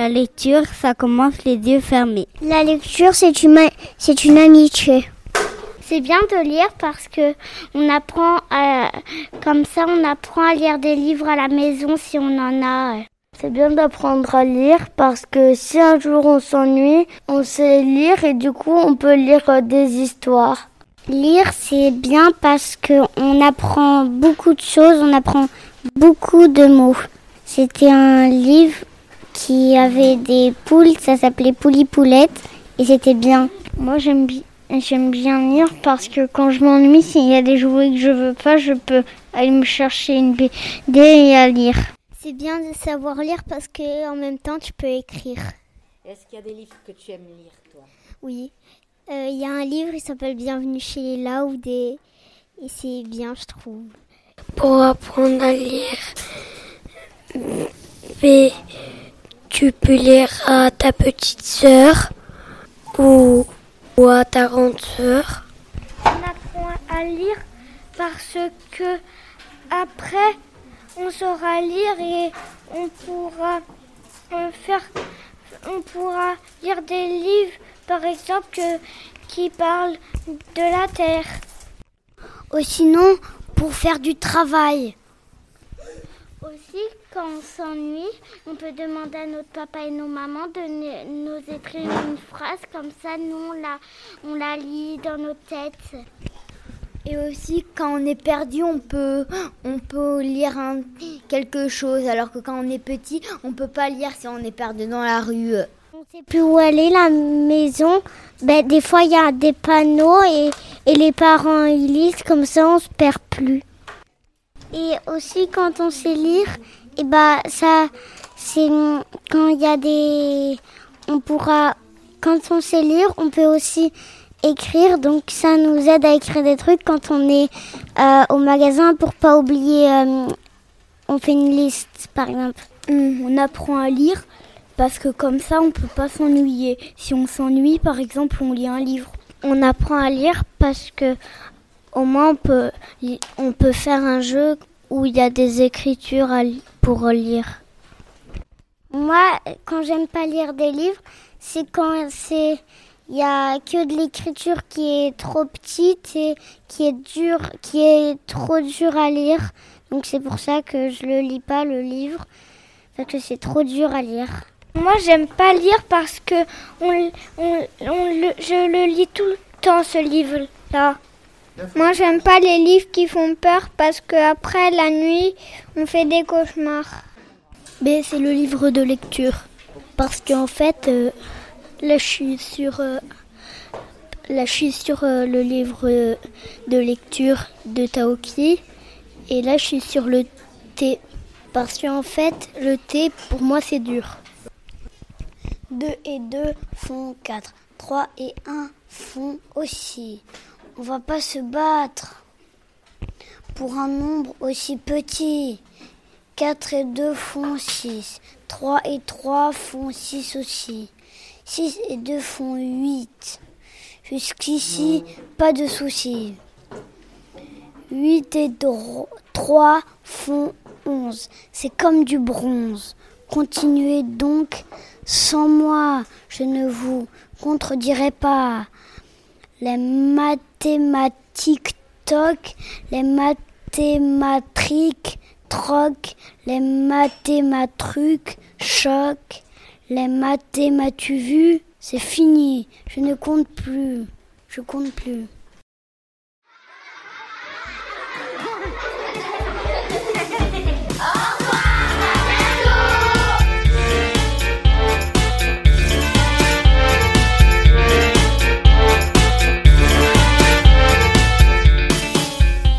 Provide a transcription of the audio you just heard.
La lecture, ça commence les yeux fermés. La lecture, c'est une, c'est une amitié. C'est bien de lire parce que on apprend à, comme ça, on apprend à lire des livres à la maison si on en a. C'est bien d'apprendre à lire parce que si un jour on s'ennuie, on sait lire et du coup on peut lire des histoires. Lire, c'est bien parce que on apprend beaucoup de choses, on apprend beaucoup de mots. C'était un livre qui avait des poules, ça s'appelait Pouli Poulette et c'était bien. Moi j'aime bien. J'aime bien lire parce que quand je m'ennuie, s'il y a des jouets que je veux pas, je peux aller me chercher une BD et à lire. C'est bien de savoir lire parce que en même temps tu peux écrire. Est-ce qu'il y a des livres que tu aimes lire toi? Oui, euh, il y a un livre, il s'appelle Bienvenue chez les et c'est bien, je trouve. Pour apprendre à lire, mais tu peux lire à ta petite sœur ou ou à ta grande sœur On apprend à lire parce que après on saura lire et on pourra faire on pourra lire des livres par exemple qui parlent de la terre. Ou sinon pour faire du travail. Quand on s'ennuie, on peut demander à notre papa et nos mamans de nous écrire une phrase, comme ça, nous, on la, on la lit dans nos têtes. Et aussi, quand on est perdu, on peut, on peut lire quelque chose, alors que quand on est petit, on peut pas lire si on est perdu dans la rue. On sait plus où aller, la maison. Ben, des fois, il y a des panneaux et, et les parents ils lisent, comme ça, on se perd plus. Et aussi quand on sait lire, et bah ça c'est quand il y a des on pourra quand on sait lire, on peut aussi écrire donc ça nous aide à écrire des trucs quand on est euh, au magasin pour pas oublier euh, on fait une liste par exemple. Hum, on apprend à lire parce que comme ça on peut pas s'ennuyer. Si on s'ennuie par exemple, on lit un livre. On apprend à lire parce que au moins on peut, on peut faire un jeu où il y a des écritures pour lire. Moi, quand j'aime pas lire des livres, c'est quand c'est il y a que de l'écriture qui est trop petite et qui est dur, qui est trop dur à lire. Donc c'est pour ça que je le lis pas le livre parce que c'est trop dur à lire. Moi, j'aime pas lire parce que on, on, je le lis tout le temps ce livre-là. Moi, j'aime pas les livres qui font peur parce que après la nuit, on fait des cauchemars. Mais c'est le livre de lecture parce qu'en fait, euh, là, je suis sur, euh, là, je suis sur euh, le livre de lecture de Taoki et là, je suis sur le thé parce qu'en fait, le thé pour moi, c'est dur. 2 et 2 font 4. 3 et 1 font aussi. On va pas se battre pour un nombre aussi petit. 4 et 2 font 6. 3 et 3 font 6 aussi. 6 et 2 font 8. Jusqu'ici, pas de soucis. 8 et 3 font 11. C'est comme du bronze. Continuez donc sans moi. Je ne vous contredirai pas. Les mathématiques toc, les mathématiques troc, les mathématrucs choc, les mathématu vu, c'est fini. Je ne compte plus. Je compte plus.